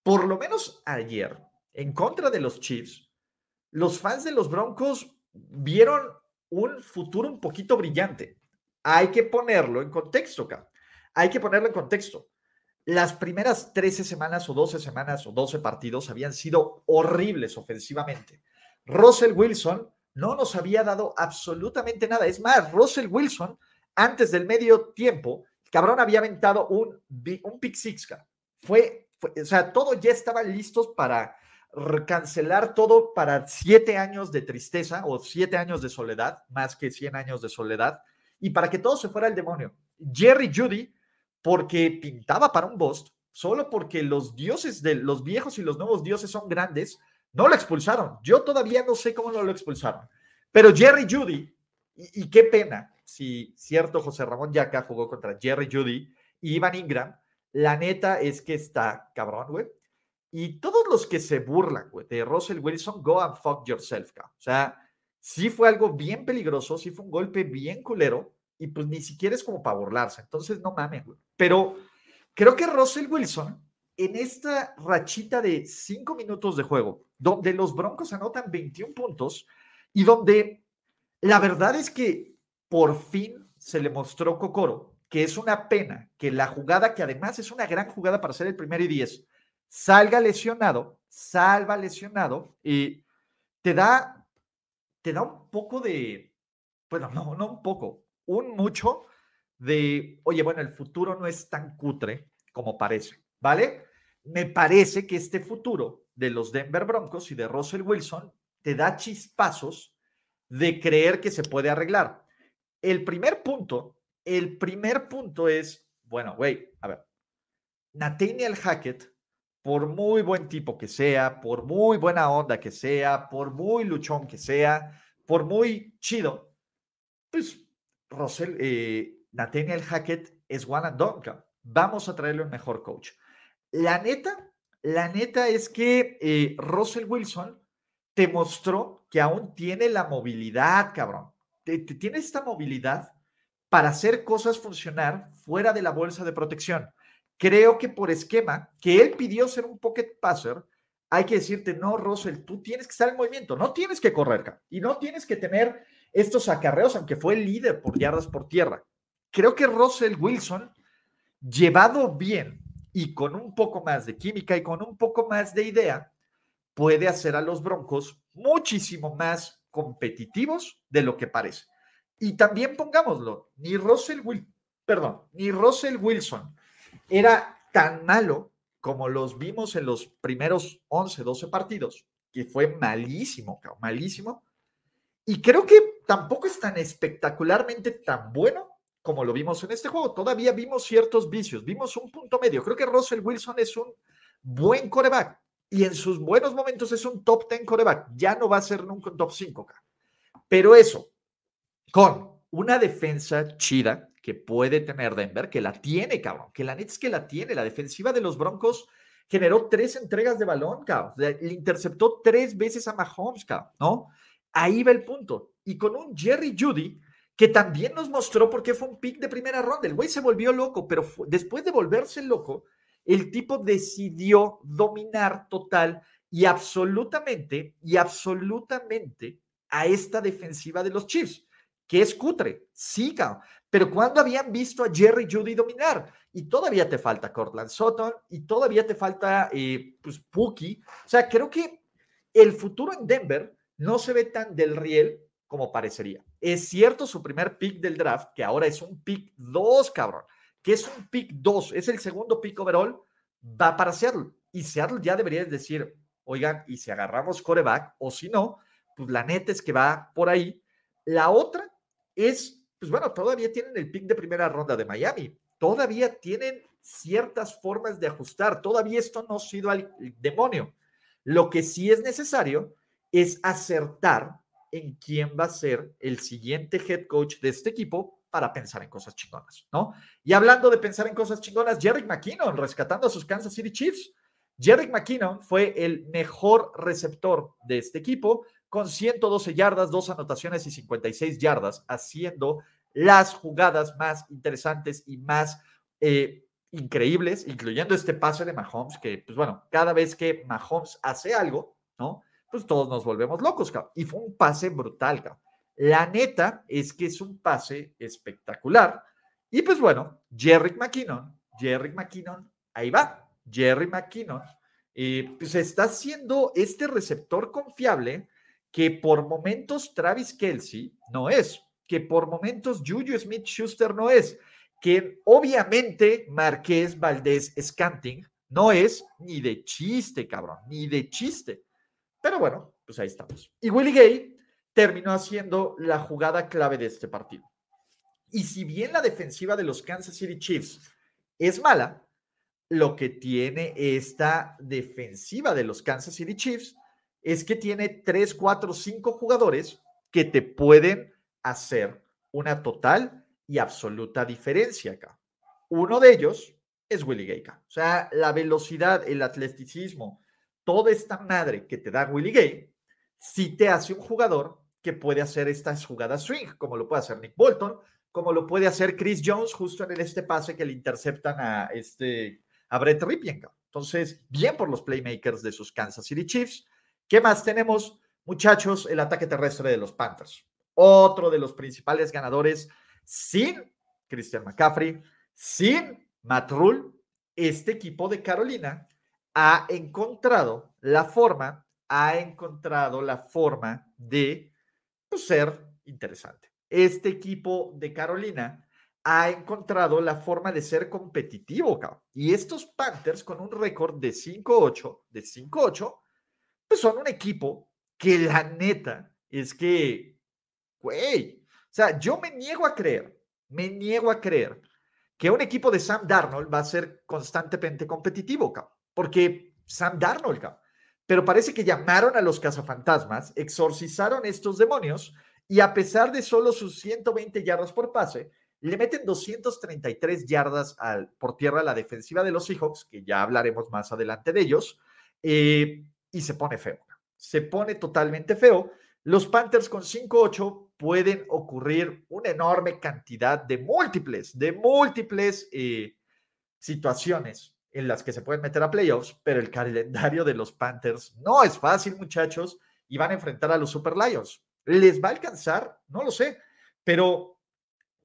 Por lo menos ayer, en contra de los Chiefs, los fans de los Broncos vieron un futuro un poquito brillante. Hay que ponerlo en contexto, acá. Hay que ponerlo en contexto. Las primeras 13 semanas o 12 semanas o 12 partidos habían sido horribles ofensivamente. Russell Wilson no nos había dado absolutamente nada. Es más, Russell Wilson antes del medio tiempo, cabrón había aventado un, un pick six, Fue, o sea, todo ya estaban listos para cancelar todo para siete años de tristeza o siete años de soledad, más que cien años de soledad, y para que todo se fuera al demonio. Jerry Judy, porque pintaba para un bust, solo porque los dioses de los viejos y los nuevos dioses son grandes, no lo expulsaron. Yo todavía no sé cómo no lo expulsaron. Pero Jerry Judy, y, qué pena, si cierto José Ramón Yaca jugó contra Jerry Judy y Ivan Ingram, la neta es que está cabrón, güey. Y todos los que se burlan, güey, de Russell Wilson, go and fuck yourself, O sea, sí fue algo bien peligroso, sí fue un golpe bien culero, y pues ni siquiera es como para burlarse. Entonces, no mames, güey. Pero creo que Russell Wilson, en esta rachita de cinco minutos de juego, donde los Broncos anotan 21 puntos y donde la verdad es que por fin se le mostró Cocoro que es una pena que la jugada, que además es una gran jugada para ser el primero y diez, salga lesionado, salva lesionado y te da, te da un poco de, bueno, no, no un poco, un mucho de, oye, bueno, el futuro no es tan cutre como parece, ¿vale? Me parece que este futuro de los Denver Broncos y de Russell Wilson te da chispazos de creer que se puede arreglar. El primer punto, el primer punto es, bueno, güey, a ver, Nathaniel Hackett por muy buen tipo que sea, por muy buena onda que sea, por muy luchón que sea, por muy chido, pues Russell, eh, Nathaniel Hackett es one and done. Vamos a traerle un mejor coach. La neta, la neta es que eh, Russell Wilson te mostró que aún tiene la movilidad, cabrón. Tiene esta movilidad para hacer cosas funcionar fuera de la bolsa de protección. Creo que por esquema, que él pidió ser un pocket passer, hay que decirte, no, Russell, tú tienes que estar en movimiento, no tienes que correr, y no tienes que tener estos acarreos, aunque fue el líder por yardas por tierra. Creo que Russell Wilson, llevado bien y con un poco más de química y con un poco más de idea, puede hacer a los Broncos muchísimo más competitivos de lo que parece. Y también pongámoslo, ni Russell, perdón, ni Russell Wilson era tan malo como los vimos en los primeros 11, 12 partidos, que fue malísimo, malísimo. Y creo que tampoco es tan espectacularmente tan bueno como lo vimos en este juego. Todavía vimos ciertos vicios, vimos un punto medio. Creo que Russell Wilson es un buen coreback y en sus buenos momentos es un top 10 coreback. Ya no va a ser nunca un top 5. Pero eso, con una defensa chida, que puede tener Denver, que la tiene, cabrón, que la neta es que la tiene. La defensiva de los Broncos generó tres entregas de balón, cabrón. Le interceptó tres veces a Mahomes, cabrón, ¿no? Ahí va el punto. Y con un Jerry Judy, que también nos mostró por qué fue un pick de primera ronda. El güey se volvió loco, pero después de volverse loco, el tipo decidió dominar total y absolutamente, y absolutamente a esta defensiva de los Chiefs que es cutre, sí, pero cuando habían visto a Jerry Judy dominar? Y todavía te falta Cortland Sutton y todavía te falta eh, pues Pookie. O sea, creo que el futuro en Denver no se ve tan del riel como parecería. Es cierto su primer pick del draft, que ahora es un pick 2, cabrón, que es un pick 2, es el segundo pick overall, va para Seattle. Y Seattle ya debería decir, oigan, y si agarramos coreback, o si no, pues la neta es que va por ahí. La otra es, pues bueno, todavía tienen el pick de primera ronda de Miami, todavía tienen ciertas formas de ajustar, todavía esto no ha sido al demonio. Lo que sí es necesario es acertar en quién va a ser el siguiente head coach de este equipo para pensar en cosas chingonas, ¿no? Y hablando de pensar en cosas chingonas, Jerry McKinnon rescatando a sus Kansas City Chiefs. Jerry McKinnon fue el mejor receptor de este equipo, con 112 yardas, dos anotaciones y 56 yardas, haciendo las jugadas más interesantes y más eh, increíbles, incluyendo este pase de Mahomes, que, pues bueno, cada vez que Mahomes hace algo, ¿no? Pues todos nos volvemos locos, cabrón. Y fue un pase brutal, cabrón. La neta es que es un pase espectacular. Y pues bueno, Jerry McKinnon, Jerry McKinnon, ahí va, Jerry McKinnon, eh, pues está siendo este receptor confiable que por momentos Travis Kelsey no es, que por momentos Juju Smith Schuster no es, que obviamente Marqués Valdés Scanting no es ni de chiste, cabrón, ni de chiste. Pero bueno, pues ahí estamos. Y Willie Gay terminó haciendo la jugada clave de este partido. Y si bien la defensiva de los Kansas City Chiefs es mala, lo que tiene esta defensiva de los Kansas City Chiefs es que tiene 3, 4, 5 jugadores que te pueden hacer una total y absoluta diferencia acá. Uno de ellos es Willie Gay. O sea, la velocidad, el atleticismo, toda esta madre que te da Willie Gay, sí te hace un jugador que puede hacer estas jugadas swing, como lo puede hacer Nick Bolton, como lo puede hacer Chris Jones justo en este pase que le interceptan a, este, a Brett Ripien. Entonces, bien por los playmakers de sus Kansas City Chiefs. ¿Qué más tenemos? Muchachos, el ataque terrestre de los Panthers. Otro de los principales ganadores sin Christian McCaffrey, sin Matt Rule, este equipo de Carolina ha encontrado la forma, ha encontrado la forma de ser interesante. Este equipo de Carolina ha encontrado la forma de ser competitivo, Y estos Panthers con un récord de 5-8, de 5-8, pues son un equipo que la neta es que, güey, o sea, yo me niego a creer, me niego a creer que un equipo de Sam Darnold va a ser constantemente competitivo, porque Sam Darnold, pero parece que llamaron a los cazafantasmas, exorcizaron estos demonios y a pesar de solo sus 120 yardas por pase, le meten 233 yardas al, por tierra a la defensiva de los Seahawks, que ya hablaremos más adelante de ellos, eh, y se pone feo. Se pone totalmente feo. Los Panthers con 5-8 pueden ocurrir una enorme cantidad de múltiples, de múltiples eh, situaciones en las que se pueden meter a playoffs, pero el calendario de los Panthers no es fácil, muchachos, y van a enfrentar a los Super Lions. ¿Les va a alcanzar? No lo sé, pero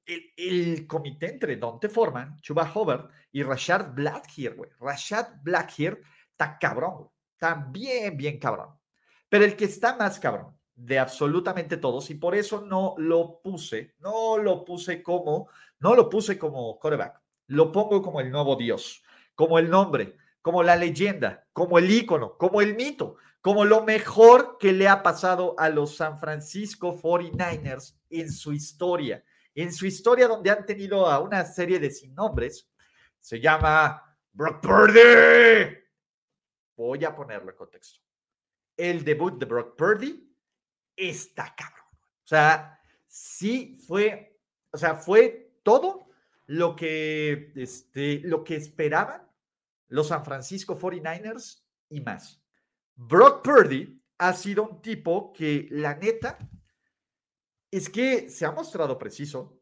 el, comité entre Dante Forman, Chuba Hobart y Rashad Blackhear, güey. Rashad Blackhear está cabrón, Está bien, bien cabrón. Pero el que está más cabrón de absolutamente todos, y por eso no lo puse, no lo puse como, no lo puse como coreback, lo pongo como el nuevo Dios, como el nombre, como la leyenda, como el ícono, como el mito, como lo mejor que le ha pasado a los San Francisco 49ers en su historia. En su historia donde han tenido a una serie de sin nombres, se llama Brock Purdy. Voy a ponerlo en contexto. El debut de Brock Purdy está cabrón. O sea, sí fue, o sea, fue todo lo que, este, lo que esperaban los San Francisco 49ers y más. Brock Purdy ha sido un tipo que la neta es que se ha mostrado preciso,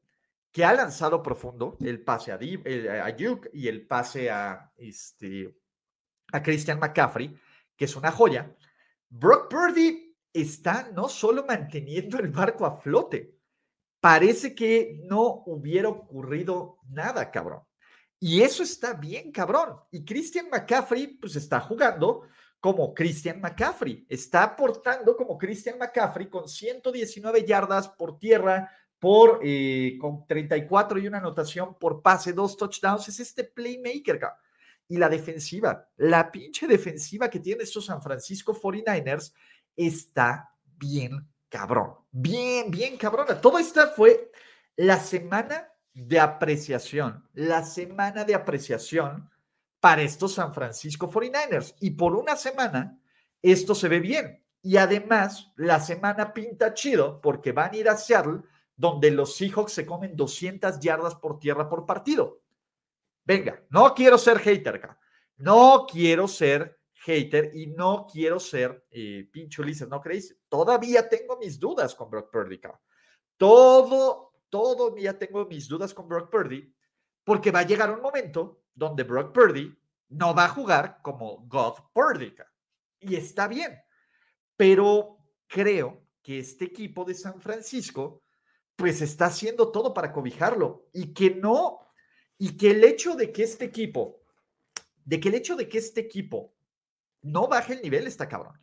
que ha lanzado profundo el pase a, Duke y el pase a, este, a Christian McCaffrey, que es una joya. Brock Purdy está no solo manteniendo el barco a flote, parece que no hubiera ocurrido nada, cabrón. Y eso está bien, cabrón. Y Christian McCaffrey, pues está jugando como Christian McCaffrey. Está aportando como Christian McCaffrey con 119 yardas por tierra, por eh, con 34 y una anotación por pase, dos touchdowns. Es este playmaker. Y la defensiva, la pinche defensiva que tiene estos San Francisco 49ers está bien cabrón. Bien, bien cabrona. Todo esto fue la semana de apreciación, la semana de apreciación para estos San Francisco 49ers. Y por una semana, esto se ve bien. Y además, la semana pinta chido porque van a ir a Seattle, donde los Seahawks se comen 200 yardas por tierra por partido. Venga, no quiero ser hater. No quiero ser hater y no quiero ser eh, pincho ¿no creéis? Todavía tengo mis dudas con Brock Purdy. Todo, todavía tengo mis dudas con Brock Purdy porque va a llegar un momento donde Brock Purdy no va a jugar como God Purdy. Y está bien. Pero creo que este equipo de San Francisco, pues está haciendo todo para cobijarlo y que no, y que el hecho de que este equipo, de que el hecho de que este equipo no baje el nivel está cabrón.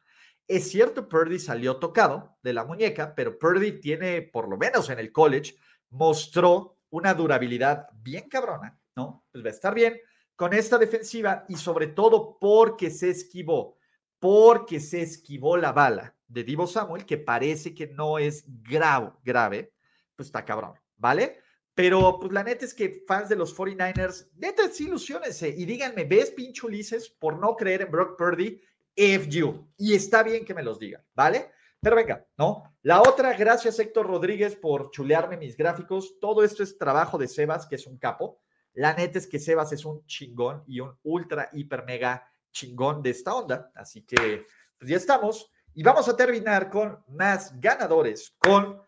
Es cierto, Purdy salió tocado de la muñeca, pero Purdy tiene, por lo menos en el college, mostró una durabilidad bien cabrona, ¿no? Pues va a estar bien con esta defensiva y sobre todo porque se esquivó, porque se esquivó la bala de Divo Samuel, que parece que no es grave, grave, pues está cabrón, ¿vale? Pero pues la neta es que fans de los 49ers, neta sí ilusionense y díganme, ¿ves pinche Ulises por no creer en Brock Purdy? FU. Y está bien que me los digan, ¿vale? Pero venga, ¿no? La otra, gracias Héctor Rodríguez por chulearme mis gráficos. Todo esto es trabajo de Sebas, que es un capo. La neta es que Sebas es un chingón y un ultra, hiper, mega chingón de esta onda. Así que, pues ya estamos. Y vamos a terminar con más ganadores, con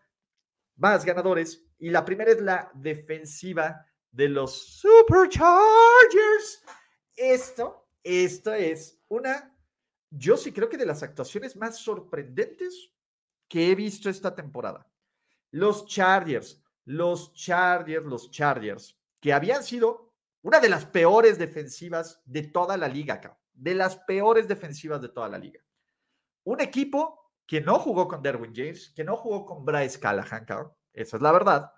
más ganadores. Y la primera es la defensiva de los Superchargers. Esto, esto es una, yo sí creo que de las actuaciones más sorprendentes que he visto esta temporada. Los Chargers, los Chargers, los Chargers, que habían sido una de las peores defensivas de toda la liga, de las peores defensivas de toda la liga. Un equipo que no jugó con Derwin James, que no jugó con Bryce Callahan, esa es la verdad,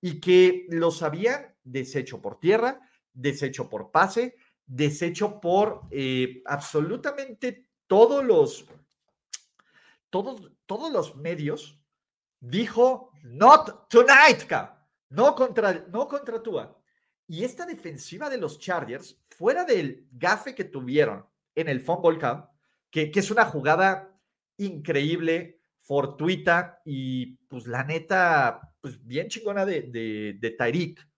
y que los habían deshecho por tierra, deshecho por pase, deshecho por eh, absolutamente todos los, todos, todos los medios. Dijo, not tonight, no contra, no contra Tua. Y esta defensiva de los Chargers, fuera del gafe que tuvieron en el Fumble Camp, que, que es una jugada increíble, fortuita y pues la neta, pues bien chingona de, de, de Tyreek.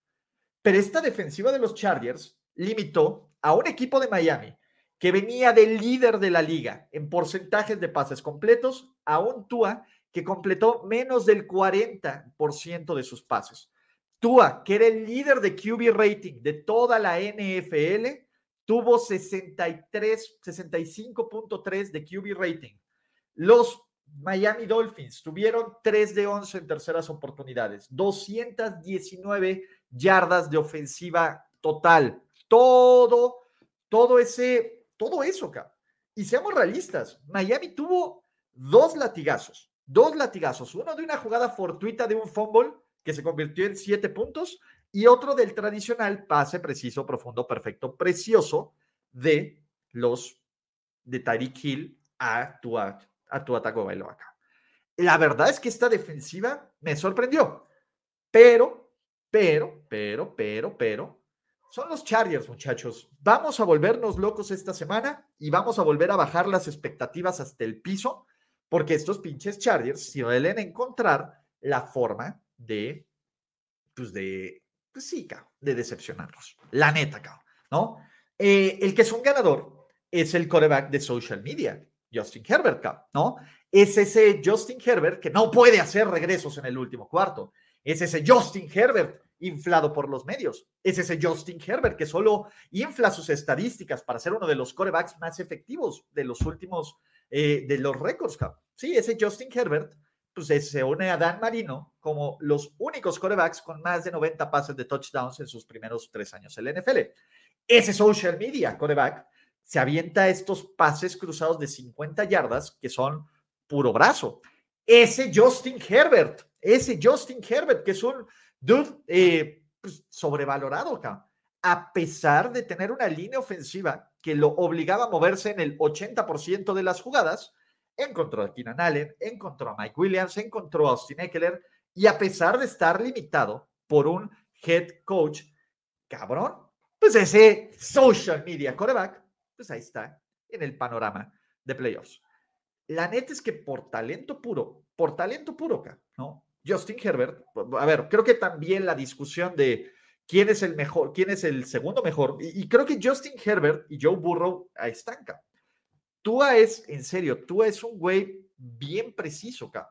Pero esta defensiva de los Chargers limitó a un equipo de Miami que venía del líder de la liga en porcentajes de pases completos a un Tua que completó menos del 40% de sus pases. Tua, que era el líder de QB rating de toda la NFL, tuvo 63, 65.3 de QB rating. Los Miami Dolphins tuvieron 3 de 11 en terceras oportunidades, 219 yardas de ofensiva total. Todo, todo ese, todo eso, acá. Y seamos realistas, Miami tuvo dos latigazos, dos latigazos, uno de una jugada fortuita de un fumble que se convirtió en siete puntos y otro del tradicional pase preciso, profundo, perfecto, precioso de los de Tyreek Hill a Tua a tu ataque bailo acá. La verdad es que esta defensiva me sorprendió, pero, pero, pero, pero, pero, son los Chargers, muchachos. Vamos a volvernos locos esta semana y vamos a volver a bajar las expectativas hasta el piso, porque estos pinches Chargers suelen encontrar la forma de, pues de, pues sí, de decepcionarlos. La neta, ¿no? Eh, el que es un ganador es el coreback de social media. Justin Herbert, ¿no? Es ese Justin Herbert que no puede hacer regresos en el último cuarto. Es ese Justin Herbert inflado por los medios. Es ese Justin Herbert que solo infla sus estadísticas para ser uno de los corebacks más efectivos de los últimos, eh, de los récords. Sí, ese Justin Herbert, pues se une a Dan Marino como los únicos corebacks con más de 90 pases de touchdowns en sus primeros tres años en la NFL. Ese social media coreback se avienta estos pases cruzados de 50 yardas que son puro brazo. Ese Justin Herbert, ese Justin Herbert, que es un dude eh, pues, sobrevalorado acá, a pesar de tener una línea ofensiva que lo obligaba a moverse en el 80% de las jugadas, encontró a Keenan Allen, encontró a Mike Williams, encontró a Austin Eckler, y a pesar de estar limitado por un head coach cabrón, pues ese social media quarterback pues ahí está, en el panorama de playoffs. La neta es que por talento puro, por talento puro, ¿no? Justin Herbert, a ver, creo que también la discusión de quién es el mejor, quién es el segundo mejor, y, creo que Justin Herbert y Joe Burrow acá. Tua es, en serio, Tua es un güey bien preciso, acá.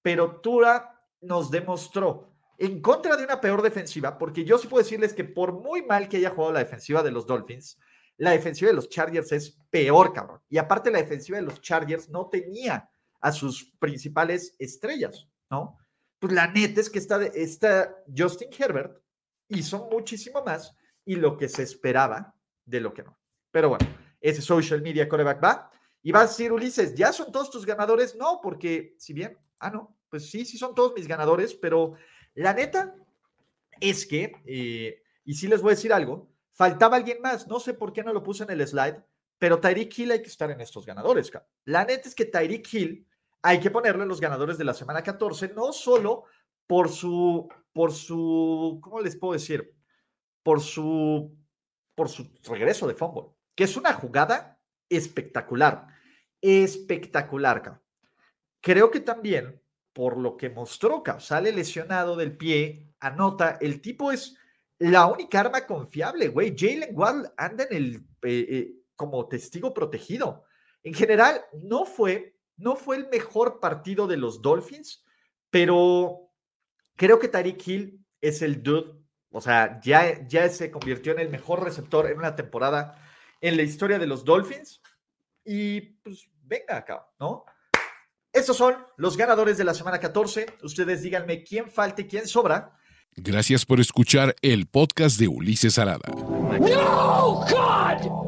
Pero Tua nos demostró en contra de una peor defensiva, porque yo sí puedo decirles que por muy mal que haya jugado la defensiva de los Dolphins, la defensiva de los Chargers es peor, cabrón. Y aparte la defensiva de los Chargers no tenía a sus principales estrellas, ¿no? Pues la neta es que está esta Justin Herbert hizo muchísimo más y lo que se esperaba de lo que no. Pero bueno, ese social media coreback va. Y va a decir Ulises, ¿ya son todos tus ganadores? No, porque si bien, ah, no, pues sí, sí son todos mis ganadores, pero la neta, es que, eh, y sí les voy a decir algo, faltaba alguien más, no sé por qué no lo puse en el slide, pero Tyreek Hill hay que estar en estos ganadores. La neta es que Tyreek Hill hay que ponerle los ganadores de la semana 14, no solo por su, por su, ¿cómo les puedo decir? Por su, por su regreso de fútbol, que es una jugada espectacular, espectacular. Creo que también por lo que mostró, sale lesionado del pie, anota, el tipo es la única arma confiable, güey. Jalen Waddle anda en el, eh, eh, como testigo protegido. En general, no fue, no fue el mejor partido de los Dolphins, pero creo que Tariq Hill es el dude. O sea, ya, ya se convirtió en el mejor receptor en una temporada en la historia de los Dolphins. Y pues venga acá, ¿no? Estos son los ganadores de la semana 14. Ustedes díganme quién falta y quién sobra. Gracias por escuchar el podcast de Ulises Arada. No, God!